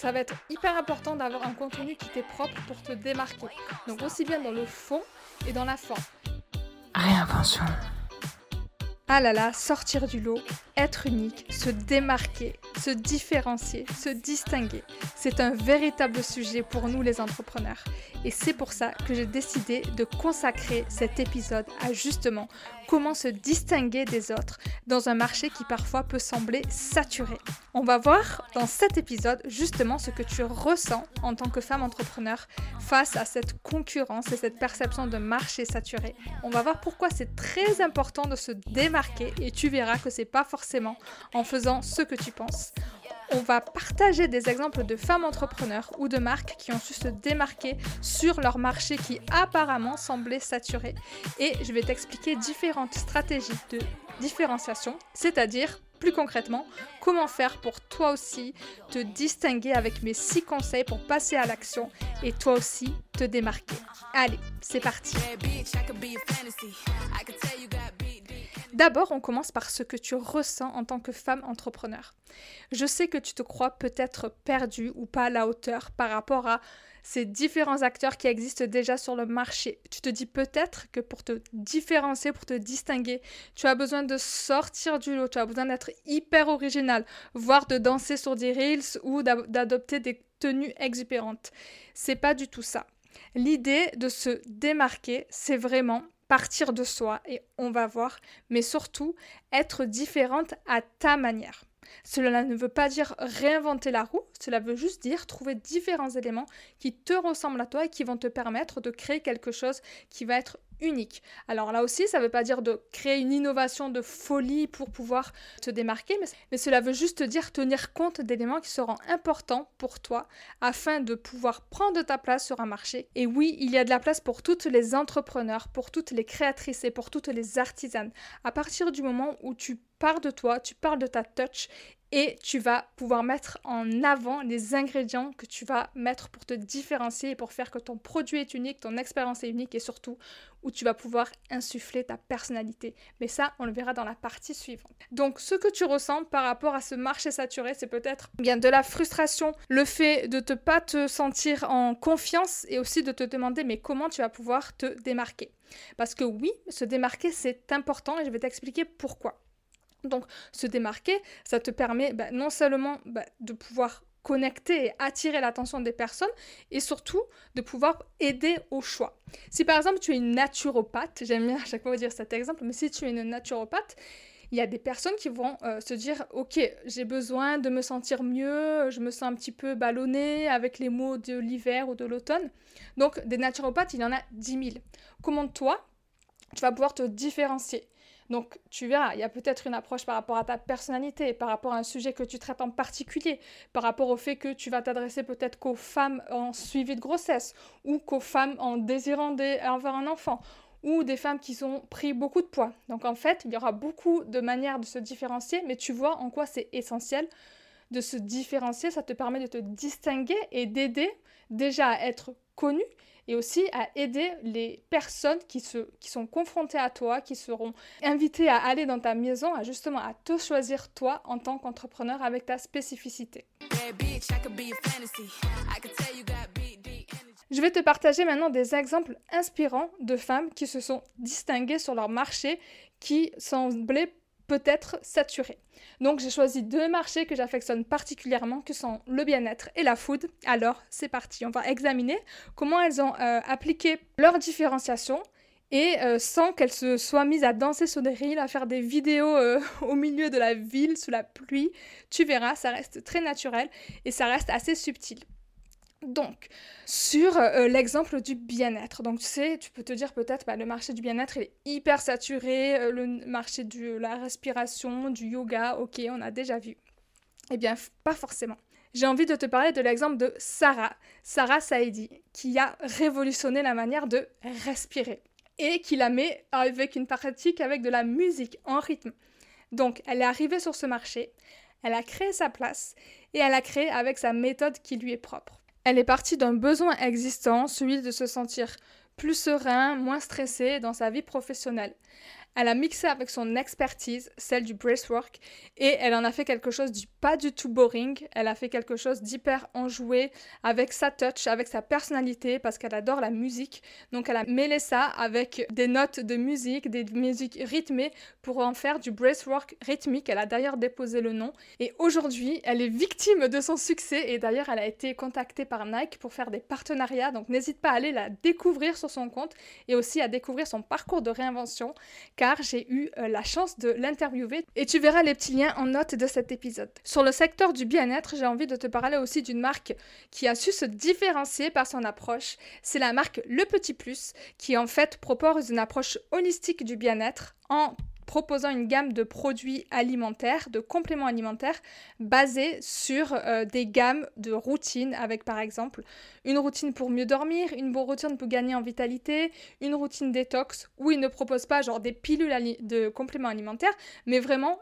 ça va être hyper important d'avoir un contenu qui t'est propre pour te démarquer. Donc aussi bien dans le fond et dans la forme. Réinvention. Ah là là, sortir du lot, être unique, se démarquer, se différencier, se distinguer. C'est un véritable sujet pour nous les entrepreneurs. Et c'est pour ça que j'ai décidé de consacrer cet épisode à justement comment se distinguer des autres dans un marché qui parfois peut sembler saturé. On va voir dans cet épisode justement ce que tu ressens en tant que femme entrepreneur face à cette concurrence et cette perception de marché saturé. On va voir pourquoi c'est très important de se démarquer et tu verras que c'est pas forcément en faisant ce que tu penses. On va partager des exemples de femmes entrepreneurs ou de marques qui ont su se démarquer sur leur marché qui apparemment semblait saturé. Et je vais t'expliquer différentes stratégies de différenciation, c'est-à-dire plus concrètement, comment faire pour toi aussi te distinguer avec mes 6 conseils pour passer à l'action et toi aussi te démarquer. Allez, c'est parti. D'abord, on commence par ce que tu ressens en tant que femme entrepreneur. Je sais que tu te crois peut-être perdue ou pas à la hauteur par rapport à ces différents acteurs qui existent déjà sur le marché. Tu te dis peut-être que pour te différencier, pour te distinguer, tu as besoin de sortir du lot, tu as besoin d'être hyper original, voire de danser sur des reels ou d'adopter des tenues exubérantes. C'est pas du tout ça. L'idée de se démarquer, c'est vraiment partir de soi et on va voir, mais surtout être différente à ta manière. Cela ne veut pas dire réinventer la roue, cela veut juste dire trouver différents éléments qui te ressemblent à toi et qui vont te permettre de créer quelque chose qui va être unique. Alors là aussi, ça ne veut pas dire de créer une innovation de folie pour pouvoir te démarquer, mais, cela veut juste dire tenir compte d'éléments qui seront importants pour toi afin de pouvoir prendre ta place sur un marché. Et oui, il y a de la place pour toutes les entrepreneurs, pour toutes les créatrices et pour toutes les artisanes. À partir du moment où tu pars de toi, tu parles de ta touch et tu vas pouvoir mettre en avant les ingrédients que tu vas mettre pour te différencier et pour faire que ton produit est unique, ton expérience est unique et surtout où tu vas pouvoir insuffler ta personnalité. Mais ça, on le verra dans la partie suivante. Donc, ce que tu ressens par rapport à ce marché saturé, c'est peut-être bien de la frustration, le fait de ne pas te sentir en confiance et aussi de te demander mais comment tu vas pouvoir te démarquer? Parce que oui, se démarquer, c'est important et je vais t'expliquer pourquoi. Donc se démarquer, ça te permet bah, non seulement bah, de pouvoir connecter et attirer l'attention des personnes et surtout de pouvoir aider au choix. Si par exemple tu es une naturopathe, j'aime bien à chaque fois vous dire cet exemple, mais si tu es une naturopathe, il y a des personnes qui vont euh, se dire ok j'ai besoin de me sentir mieux, je me sens un petit peu ballonnée avec les mots de l'hiver ou de l'automne. Donc des naturopathes il y en a 10 000. Comment toi tu vas pouvoir te différencier? Donc tu verras, il y a peut-être une approche par rapport à ta personnalité, par rapport à un sujet que tu traites en particulier, par rapport au fait que tu vas t'adresser peut-être qu'aux femmes en suivi de grossesse, ou qu'aux femmes en désirant avoir un enfant, ou des femmes qui ont pris beaucoup de poids. Donc en fait, il y aura beaucoup de manières de se différencier, mais tu vois en quoi c'est essentiel de se différencier, ça te permet de te distinguer et d'aider déjà à être connu et aussi à aider les personnes qui, se, qui sont confrontées à toi, qui seront invitées à aller dans ta maison, à justement à te choisir toi en tant qu'entrepreneur avec ta spécificité. Je vais te partager maintenant des exemples inspirants de femmes qui se sont distinguées sur leur marché, qui semblaient peut-être saturé. Donc j'ai choisi deux marchés que j'affectionne particulièrement, que sont le bien-être et la food. Alors c'est parti, on va examiner comment elles ont euh, appliqué leur différenciation et euh, sans qu'elles se soient mises à danser sur des reels, à faire des vidéos euh, au milieu de la ville sous la pluie. Tu verras, ça reste très naturel et ça reste assez subtil. Donc, sur euh, l'exemple du bien-être, donc tu sais, tu peux te dire peut-être, bah, le marché du bien-être est hyper saturé, euh, le marché de la respiration, du yoga, ok, on a déjà vu. Eh bien, pas forcément. J'ai envie de te parler de l'exemple de Sarah, Sarah Saidi, qui a révolutionné la manière de respirer et qui la met avec une pratique avec de la musique en rythme. Donc, elle est arrivée sur ce marché, elle a créé sa place et elle a créé avec sa méthode qui lui est propre. Elle est partie d'un besoin existant, celui de se sentir plus serein, moins stressé dans sa vie professionnelle. Elle a mixé avec son expertise, celle du bracework, et elle en a fait quelque chose du pas du tout boring. Elle a fait quelque chose d'hyper enjoué avec sa touch, avec sa personnalité, parce qu'elle adore la musique. Donc elle a mêlé ça avec des notes de musique, des musiques rythmées pour en faire du bracework rythmique. Elle a d'ailleurs déposé le nom. Et aujourd'hui, elle est victime de son succès. Et d'ailleurs, elle a été contactée par Nike pour faire des partenariats. Donc n'hésite pas à aller la découvrir sur son compte et aussi à découvrir son parcours de réinvention car j'ai eu euh, la chance de l'interviewer et tu verras les petits liens en note de cet épisode. Sur le secteur du bien-être, j'ai envie de te parler aussi d'une marque qui a su se différencier par son approche. C'est la marque Le Petit Plus qui en fait propose une approche holistique du bien-être en proposant une gamme de produits alimentaires, de compléments alimentaires basés sur euh, des gammes de routines avec par exemple une routine pour mieux dormir, une bonne routine pour gagner en vitalité, une routine détox où ils ne proposent pas genre des pilules de compléments alimentaires, mais vraiment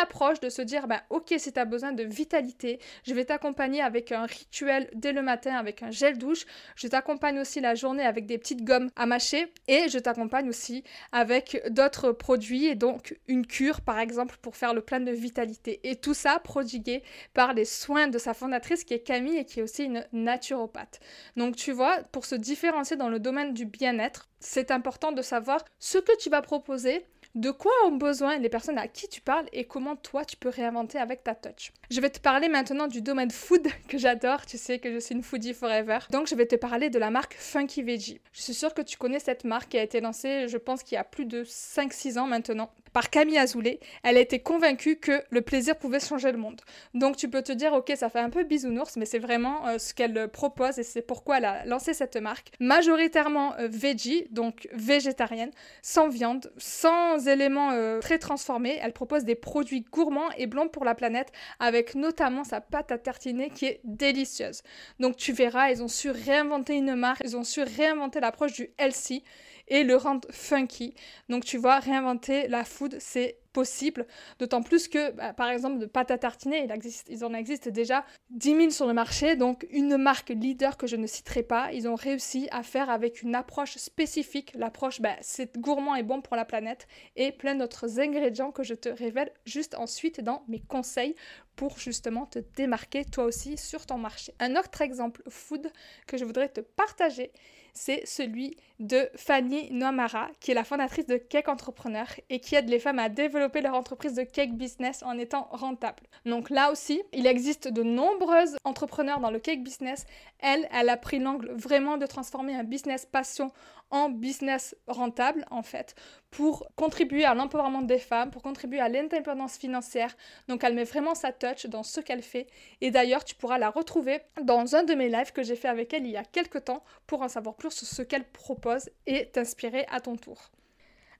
approche de se dire bah, ok si tu as besoin de vitalité je vais t'accompagner avec un rituel dès le matin avec un gel douche. Je t'accompagne aussi la journée avec des petites gommes à mâcher et je t'accompagne aussi avec d'autres produits et donc une cure par exemple pour faire le plein de vitalité. Et tout ça prodigué par les soins de sa fondatrice qui est Camille et qui est aussi une naturopathe. Donc tu vois pour se différencier dans le domaine du bien-être c'est important de savoir ce que tu vas proposer de quoi ont besoin les personnes à qui tu parles et comment toi tu peux réinventer avec ta touch? Je vais te parler maintenant du domaine food que j'adore, tu sais que je suis une foodie forever. Donc je vais te parler de la marque Funky Veggie. Je suis sûre que tu connais cette marque qui a été lancée je pense qu'il y a plus de 5-6 ans maintenant par Camille Azoulay, elle a été convaincue que le plaisir pouvait changer le monde. Donc tu peux te dire, ok, ça fait un peu bisounours, mais c'est vraiment euh, ce qu'elle propose et c'est pourquoi elle a lancé cette marque. Majoritairement euh, veggie, donc végétarienne, sans viande, sans éléments euh, très transformés. Elle propose des produits gourmands et blancs pour la planète, avec notamment sa pâte à tartiner qui est délicieuse. Donc tu verras, ils ont su réinventer une marque, ils ont su réinventer l'approche du healthy et le rendre funky. Donc tu vois, réinventer la food, c'est possible, d'autant plus que, bah, par exemple, de pâte à tartiner, il, existe, il en existe déjà 10 000 sur le marché, donc une marque leader que je ne citerai pas, ils ont réussi à faire avec une approche spécifique, l'approche, bah, c'est gourmand et bon pour la planète, et plein d'autres ingrédients que je te révèle juste ensuite dans mes conseils pour justement te démarquer toi aussi sur ton marché. Un autre exemple food que je voudrais te partager, c'est celui de Fanny Noamara, qui est la fondatrice de Cake Entrepreneur et qui aide les femmes à développer leur entreprise de cake business en étant rentable. Donc là aussi, il existe de nombreuses entrepreneurs dans le cake business. Elle, elle a pris l'angle vraiment de transformer un business passion en business rentable en fait pour contribuer à l'empowerment des femmes, pour contribuer à l'indépendance financière. Donc elle met vraiment sa touch dans ce qu'elle fait. Et d'ailleurs, tu pourras la retrouver dans un de mes lives que j'ai fait avec elle il y a quelques temps pour en savoir plus sur ce qu'elle propose et t'inspirer à ton tour.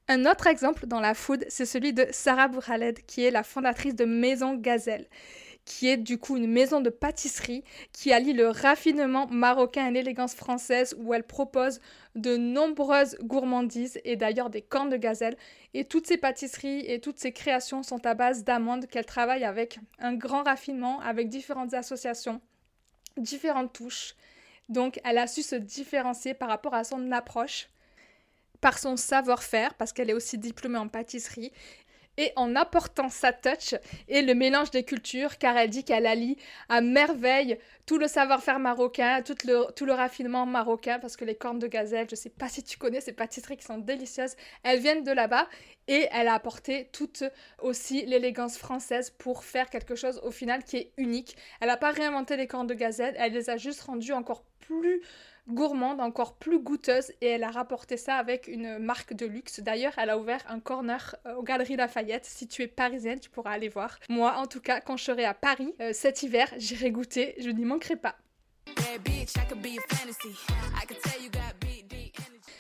Un autre exemple dans la food, c'est celui de Sarah Bourhaled, qui est la fondatrice de Maison Gazelle qui est du coup une maison de pâtisserie qui allie le raffinement marocain et l'élégance française où elle propose de nombreuses gourmandises et d'ailleurs des cornes de gazelle. Et toutes ces pâtisseries et toutes ces créations sont à base d'amandes qu'elle travaille avec un grand raffinement, avec différentes associations, différentes touches. Donc elle a su se différencier par rapport à son approche par son savoir-faire, parce qu'elle est aussi diplômée en pâtisserie, et en apportant sa touch et le mélange des cultures, car elle dit qu'elle allie à merveille tout le savoir-faire marocain, tout le, tout le raffinement marocain, parce que les cornes de gazelle, je sais pas si tu connais ces pâtisseries qui sont délicieuses, elles viennent de là-bas et elle a apporté toute aussi l'élégance française pour faire quelque chose au final qui est unique. Elle n'a pas réinventé les cornes de gazelle, elle les a juste rendues encore plus gourmande, encore plus goûteuse et elle a rapporté ça avec une marque de luxe. D'ailleurs, elle a ouvert un corner euh, aux Galeries Lafayette. Si tu es parisienne, tu pourras aller voir. Moi, en tout cas, quand je serai à Paris euh, cet hiver, j'irai goûter, je n'y manquerai pas.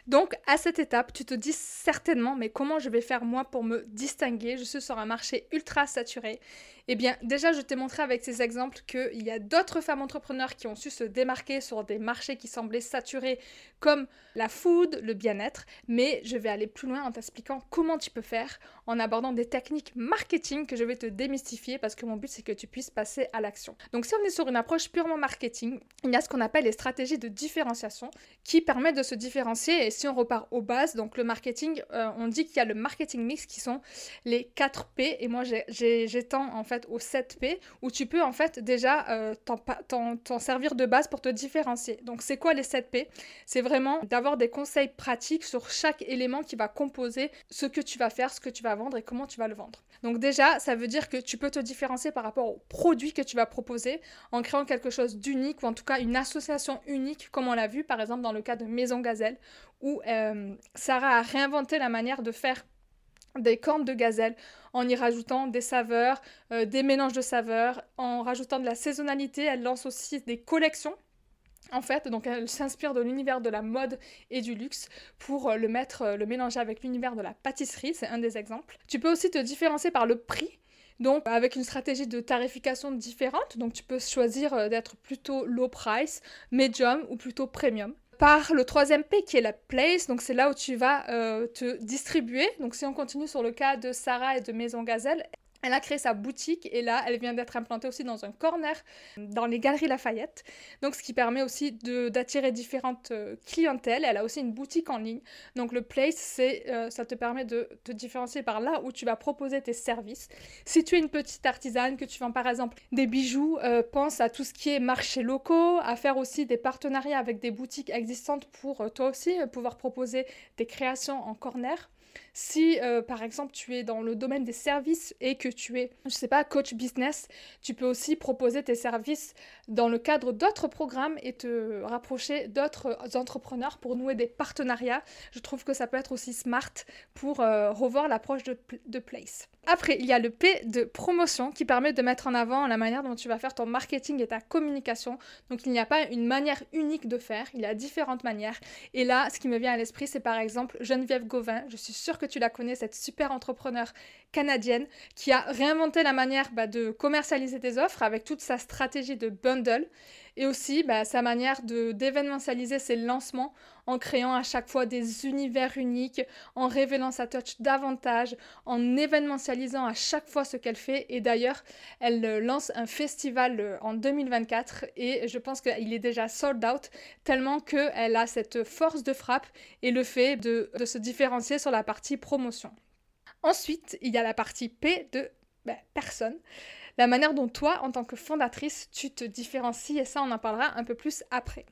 Donc, à cette étape, tu te dis certainement, mais comment je vais faire moi pour me distinguer? Je suis sur un marché ultra saturé eh bien, déjà, je t'ai montré avec ces exemples qu'il y a d'autres femmes entrepreneurs qui ont su se démarquer sur des marchés qui semblaient saturés, comme la food, le bien-être, mais je vais aller plus loin en t'expliquant comment tu peux faire, en abordant des techniques marketing que je vais te démystifier, parce que mon but, c'est que tu puisses passer à l'action. Donc, si on est sur une approche purement marketing, il y a ce qu'on appelle les stratégies de différenciation, qui permettent de se différencier, et si on repart aux bases, donc le marketing, euh, on dit qu'il y a le marketing mix qui sont les 4 P. Et moi j'étends en fait aux 7 P où tu peux en fait déjà euh, t'en servir de base pour te différencier. Donc c'est quoi les 7 P? C'est vraiment d'avoir des conseils pratiques sur chaque élément qui va composer ce que tu vas faire, ce que tu vas vendre et comment tu vas le vendre. Donc déjà, ça veut dire que tu peux te différencier par rapport au produit que tu vas proposer en créant quelque chose d'unique ou en tout cas une association unique comme on l'a vu par exemple dans le cas de Maison Gazelle où euh, Sarah a réinventé la manière de faire des cornes de gazelle en y rajoutant des saveurs, euh, des mélanges de saveurs, en rajoutant de la saisonnalité. Elle lance aussi des collections. En fait, donc elle s'inspire de l'univers de la mode et du luxe pour euh, le mettre, le mélanger avec l'univers de la pâtisserie, c'est un des exemples. Tu peux aussi te différencier par le prix. Donc avec une stratégie de tarification différente, donc tu peux choisir d'être plutôt low price, medium ou plutôt premium par le troisième P qui est la place. Donc c'est là où tu vas euh, te distribuer. Donc si on continue sur le cas de Sarah et de Maison Gazelle, elle a créé sa boutique et là, elle vient d'être implantée aussi dans un corner dans les Galeries Lafayette. Donc, ce qui permet aussi d'attirer différentes euh, clientèles. Elle a aussi une boutique en ligne. Donc, le place, c'est, euh, ça te permet de te différencier par là où tu vas proposer tes services. Si tu es une petite artisane, que tu vends par exemple des bijoux, euh, pense à tout ce qui est marchés locaux, à faire aussi des partenariats avec des boutiques existantes pour toi aussi pouvoir proposer tes créations en corner. Si, euh, par exemple, tu es dans le domaine des services et que tu es, je sais pas, coach business, tu peux aussi proposer tes services dans le cadre d'autres programmes et te rapprocher d'autres entrepreneurs pour nouer des partenariats. Je trouve que ça peut être aussi smart pour euh, revoir l'approche de, de Place. Après, il y a le P de promotion qui permet de mettre en avant la manière dont tu vas faire ton marketing et ta communication. Donc, il n'y a pas une manière unique de faire, il y a différentes manières. Et là, ce qui me vient à l'esprit, c'est par exemple Geneviève Gauvin. Je suis que tu la connais, cette super entrepreneur canadienne qui a réinventé la manière bah, de commercialiser tes offres avec toute sa stratégie de bundle et aussi bah, sa manière d'événementialiser ses lancements en créant à chaque fois des univers uniques, en révélant sa touch davantage, en événementialisant à chaque fois ce qu'elle fait. Et d'ailleurs, elle euh, lance un festival euh, en 2024 et je pense qu'il est déjà sold out tellement qu'elle a cette force de frappe et le fait de, se différencier sur la partie promotion. Ensuite, il y a la partie P de bah, personne la manière dont toi, en tant que fondatrice, tu te différencies, et ça, on en parlera un peu plus après.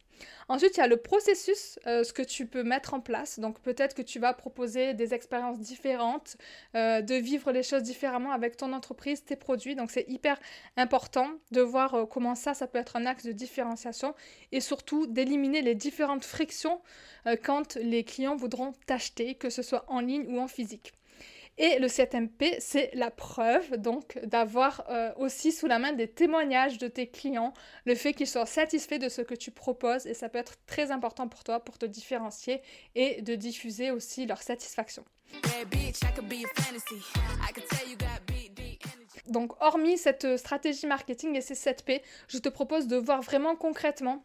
Ensuite, il y a le processus, euh, ce que tu peux mettre en place. Donc peut-être que tu vas proposer des expériences différentes, euh, de vivre les choses différemment avec ton entreprise, tes produits. Donc c'est hyper important de voir euh, comment ça, ça peut être un axe de différenciation et surtout d'éliminer les différentes frictions quand les clients voudront t'acheter, que ce soit en ligne ou en physique. Et le 7MP, c'est la preuve donc d'avoir euh, aussi sous la main des témoignages de tes clients, le fait qu'ils soient satisfaits de ce que tu proposes et ça peut être très important pour toi pour te différencier et de diffuser aussi leur satisfaction. Donc hormis cette stratégie marketing et ces 7P, je te propose de voir vraiment concrètement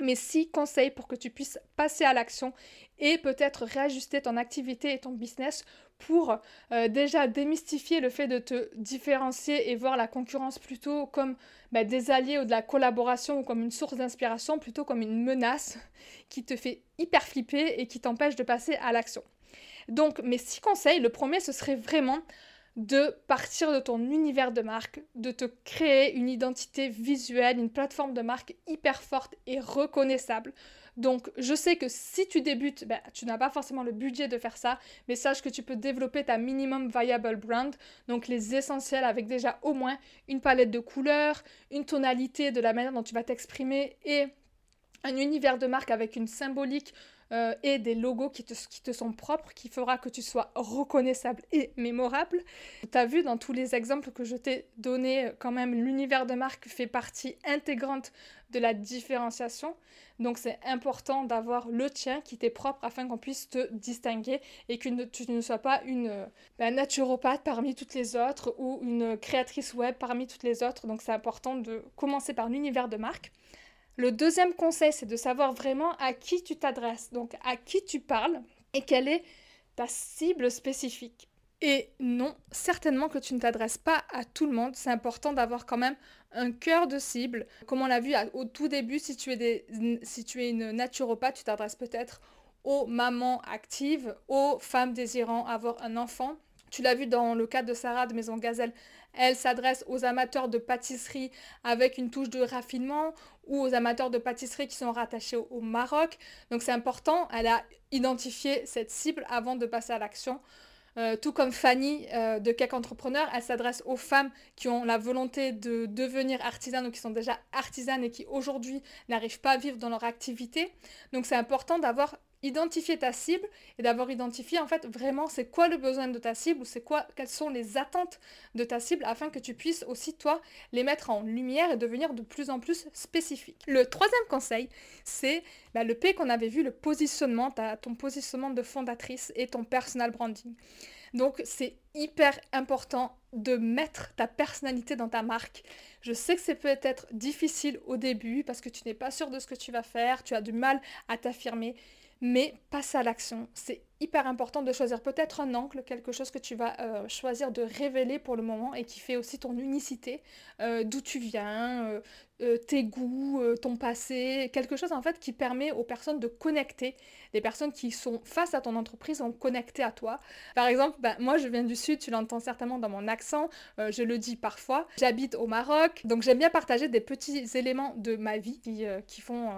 mais six conseils pour que tu puisses passer à l'action et peut-être réajuster ton activité et ton business pour euh, déjà démystifier le fait de te différencier et voir la concurrence plutôt comme bah, des alliés ou de la collaboration ou comme une source d'inspiration plutôt comme une menace qui te fait hyper flipper et qui t'empêche de passer à l'action. Donc mes six conseils, le premier ce serait vraiment de partir de ton univers de marque, de te créer une identité visuelle, une plateforme de marque hyper forte et reconnaissable, donc, je sais que si tu débutes, ben, tu n'as pas forcément le budget de faire ça, mais sache que tu peux développer ta minimum viable brand, donc les essentiels avec déjà au moins une palette de couleurs, une tonalité de la manière dont tu vas t'exprimer et un univers de marque avec une symbolique euh, et des logos qui te, sont propres, qui fera que tu sois reconnaissable et mémorable. Tu as vu dans tous les exemples que je t'ai donnés, quand même, l'univers de marque fait partie intégrante de la différenciation. Donc c'est important d'avoir le tien qui t'est propre afin qu'on puisse te distinguer et que tu ne sois pas une ben, naturopathe parmi toutes les autres ou une créatrice web parmi toutes les autres. Donc c'est important de commencer par l'univers de marque. Le deuxième conseil, c'est de savoir vraiment à qui tu t'adresses, donc à qui tu parles et quelle est ta cible spécifique. Et non, certainement que tu ne t'adresses pas à tout le monde. C'est important d'avoir quand même un cœur de cible. Comme on l'a vu au tout début, si tu es, des, si tu es une naturopathe, tu t'adresses peut-être aux mamans actives, aux femmes désirant avoir un enfant. Tu l'as vu dans le cas de Sarah de Maison Gazelle, elle s'adresse aux amateurs de pâtisserie avec une touche de raffinement ou aux amateurs de pâtisserie qui sont rattachés au, Maroc. Donc c'est important, elle a identifié cette cible avant de passer à l'action. Euh, tout comme Fanny euh, de Cake Entrepreneur, elle s'adresse aux femmes qui ont la volonté de devenir artisanes ou qui sont déjà artisanes et qui aujourd'hui n'arrivent pas à vivre dans leur activité. Donc c'est important d'avoir identifier ta cible et d'avoir identifié en fait vraiment c'est quoi le besoin de ta cible ou c'est quoi quelles sont les attentes de ta cible afin que tu puisses aussi toi les mettre en lumière et devenir de plus en plus spécifique. Le troisième conseil, c'est bah, le P qu'on avait vu, le positionnement, ton positionnement de fondatrice et ton personal branding. Donc c'est hyper important de mettre ta personnalité dans ta marque. Je sais que c'est peut-être difficile au début parce que tu n'es pas sûr de ce que tu vas faire, tu as du mal à t'affirmer, mais passe à l'action. C'est hyper important de choisir peut-être un angle, quelque chose que tu vas euh, choisir de révéler pour le moment et qui fait aussi ton unicité, euh, d'où tu viens, euh, tes goûts, ton passé, quelque chose en fait qui permet aux personnes de connecter. Les personnes qui sont face à ton entreprise vont connecter à toi. Par exemple, bah, moi je viens du sud, tu l'entends certainement dans mon accent, je le dis parfois. J'habite au Maroc, donc j'aime bien partager des petits éléments de ma vie qui, qui font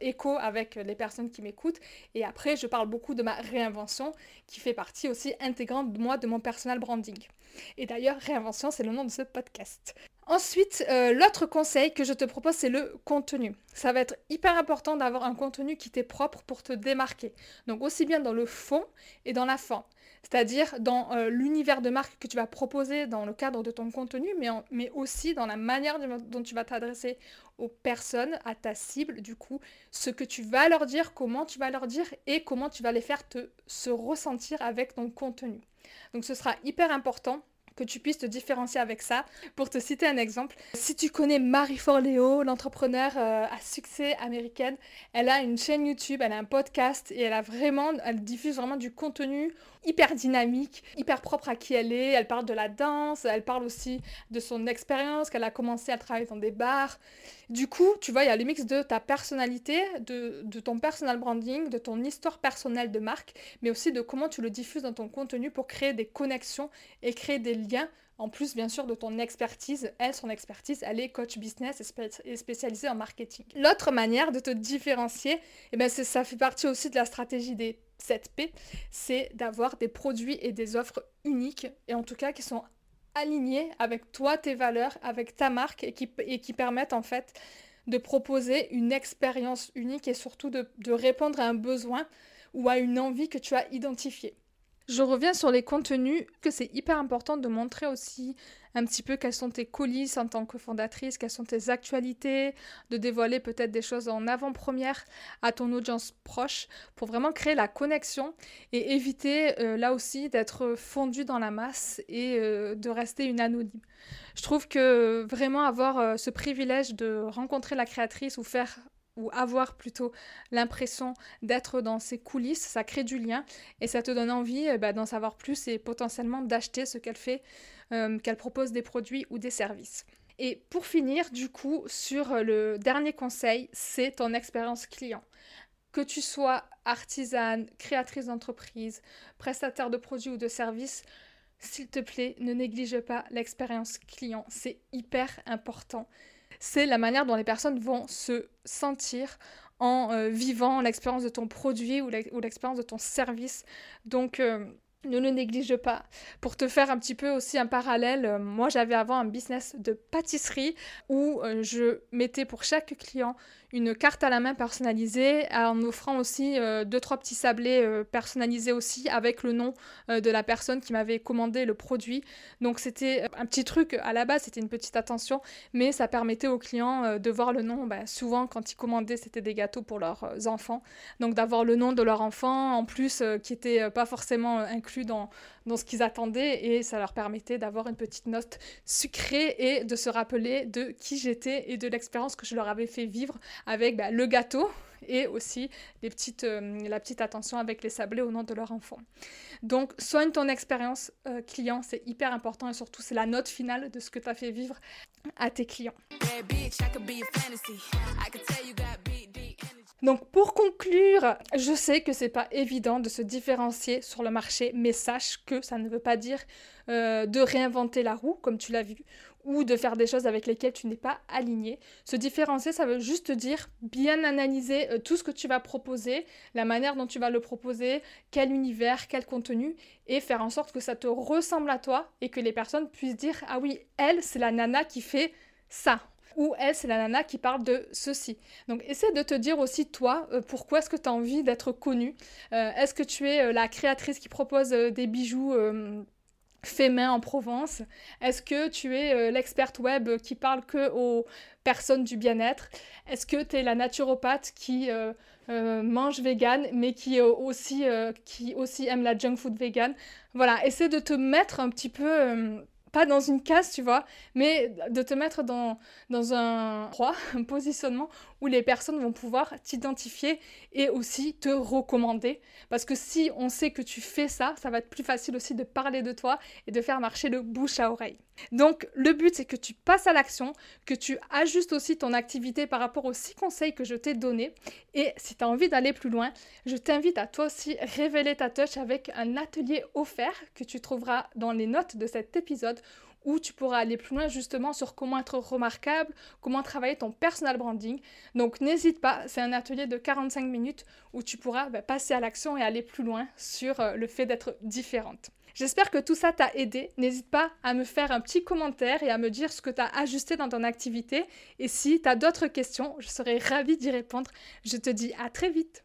écho avec les personnes qui m'écoutent. Et après, je parle beaucoup de ma réinvention qui fait partie aussi intégrante de moi, de mon personal branding. Et d'ailleurs, réinvention, c'est le nom de ce podcast. Ensuite, euh, l'autre conseil que je te propose, c'est le contenu. Ça va être hyper important d'avoir un contenu qui t'est propre pour te démarquer. Donc aussi bien dans le fond et dans la forme. C'est-à-dire dans euh, l'univers de marque que tu vas proposer dans le cadre de ton contenu, mais, aussi dans la manière dont tu vas t'adresser aux personnes, à ta cible, du coup, ce que tu vas leur dire, comment tu vas leur dire et comment tu vas les faire te, se ressentir avec ton contenu. Donc ce sera hyper important que tu puisses te différencier avec ça. Pour te citer un exemple, si tu connais Marie Forleo, l'entrepreneur euh, à succès américaine, elle a une chaîne YouTube, elle a un podcast et elle a vraiment, elle diffuse vraiment du contenu hyper dynamique, hyper propre à qui elle est. Elle parle de la danse, elle parle aussi de son expérience, qu'elle a commencé à travailler dans des bars. Du coup, tu vois, il y a le mix de ta personnalité, de, de ton personal branding, de ton histoire personnelle de marque, mais aussi de comment tu le diffuses dans ton contenu pour créer des connexions et créer des liens en plus, bien sûr, de ton expertise. Elle, son expertise, elle est coach business et, spécialisée en marketing. L'autre manière de te différencier, eh ben, ça fait partie aussi de la stratégie des 7P, c'est d'avoir des produits et des offres uniques, et en tout cas qui sont alignés avec toi, tes valeurs, avec ta marque, et qui, et qui permettent en fait de proposer une expérience unique et surtout de, de répondre à un besoin ou à une envie que tu as identifiée. Je reviens sur les contenus, que c'est hyper important de montrer aussi un petit peu quelles sont tes coulisses en tant que fondatrice, quelles sont tes actualités, de dévoiler peut-être des choses en avant-première à ton audience proche pour vraiment créer la connexion et éviter euh, là aussi d'être fondu dans la masse et euh, de rester une anonyme. Je trouve que vraiment avoir euh, ce privilège de rencontrer la créatrice ou faire ou avoir plutôt l'impression d'être dans ses coulisses, ça crée du lien et ça te donne envie euh, bah, d'en savoir plus et potentiellement d'acheter ce qu'elle fait, euh, qu'elle propose des produits ou des services. Et pour finir, du coup, sur le dernier conseil, c'est ton expérience client. Que tu sois artisane, créatrice d'entreprise, prestataire de produits ou de services, s'il te plaît, ne néglige pas l'expérience client. C'est hyper important c'est la manière dont les personnes vont se sentir en euh, vivant l'expérience de ton produit ou l'expérience de ton service. Donc, euh, ne le néglige pas. Pour te faire un petit peu aussi un parallèle, euh, moi j'avais avant un business de pâtisserie où je mettais pour chaque client une carte à la main personnalisée en offrant aussi euh, deux trois petits sablés euh, personnalisés aussi avec le nom euh, de la personne qui m'avait commandé le produit. Donc c'était un petit truc à la base, c'était une petite attention, mais ça permettait aux clients de voir le nom. Bah, souvent quand ils commandaient, c'était des gâteaux pour leurs enfants, donc d'avoir le nom de leur enfant en plus qui était pas forcément inclus dans dans ce qu'ils attendaient et ça leur permettait d'avoir une petite note sucrée et de se rappeler de qui j'étais et de l'expérience que je leur avais fait vivre avec bah, le gâteau et aussi euh, la petite attention avec les sablés au nom de leur enfant. Donc soigne ton expérience euh, client, c'est hyper important et surtout c'est la note finale de ce que tu as fait vivre à tes clients. Donc pour conclure, je sais que c'est pas évident de se différencier sur le marché, mais sache que ça ne veut pas dire euh, de réinventer la roue, comme tu l'as vu, ou de faire des choses avec lesquelles tu n'es pas aligné. Se différencier, ça veut juste dire bien analyser euh, tout ce que tu vas proposer, la manière dont tu vas le proposer, quel univers, quel contenu, et faire en sorte que ça te ressemble à toi et que les personnes puissent dire ah oui, elle, c'est la nana qui fait ça ou elle, c'est la nana qui parle de ceci. Donc essaie de te dire aussi, toi, euh, pourquoi est-ce que tu as envie d'être connue? Euh, Est-ce que tu es la créatrice qui propose des bijoux faits main en Provence. Est-ce que tu es l'experte web qui parle que aux personnes du bien-être? Est-ce que tu es la naturopathe qui mange vegan mais qui, aussi, qui aussi aime la junk food vegan? Voilà, essaie de te mettre un petit peu pas dans une case, tu vois, mais de te mettre dans, dans un un positionnement où les personnes vont pouvoir t'identifier et aussi te recommander. Parce que si on sait que tu fais ça, ça va être plus facile aussi de parler de toi et de faire marcher le bouche à oreille. Donc le but c'est que tu passes à l'action, que tu ajustes aussi ton activité par rapport aux six conseils que je t'ai donnés. Et si tu as envie d'aller plus loin, je t'invite à toi aussi révéler ta touch avec un atelier offert que tu trouveras dans les notes de cet épisode où tu pourras aller plus loin justement sur comment être remarquable, comment travailler ton personal branding. Donc n'hésite pas, c'est un atelier de 45 minutes où tu pourras bah, passer à l'action et aller plus loin sur euh, le fait d'être différente. J'espère que tout ça t'a aidé. N'hésite pas à me faire un petit commentaire et à me dire ce que tu as ajusté dans ton activité. Et si tu as d'autres questions, je serai ravie d'y répondre. Je te dis à très vite.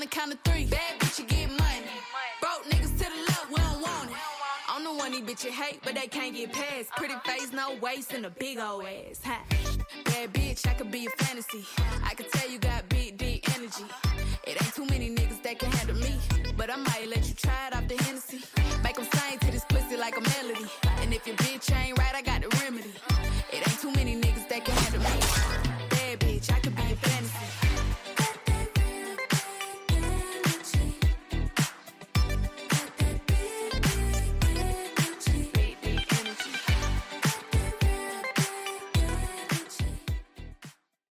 Bitch you get money. Broke niggas to the left, we don't want it. I'm the one these bitches hate, but they can't get past. Pretty face, no waist, and a big old ass. Huh? Bad bitch, I could be a fantasy. I could tell you got big, deep energy. It ain't too many niggas that can handle me. But I might let you try it off the Hennessy. Make them sing to this pussy like a melody. And if your bitch ain't right,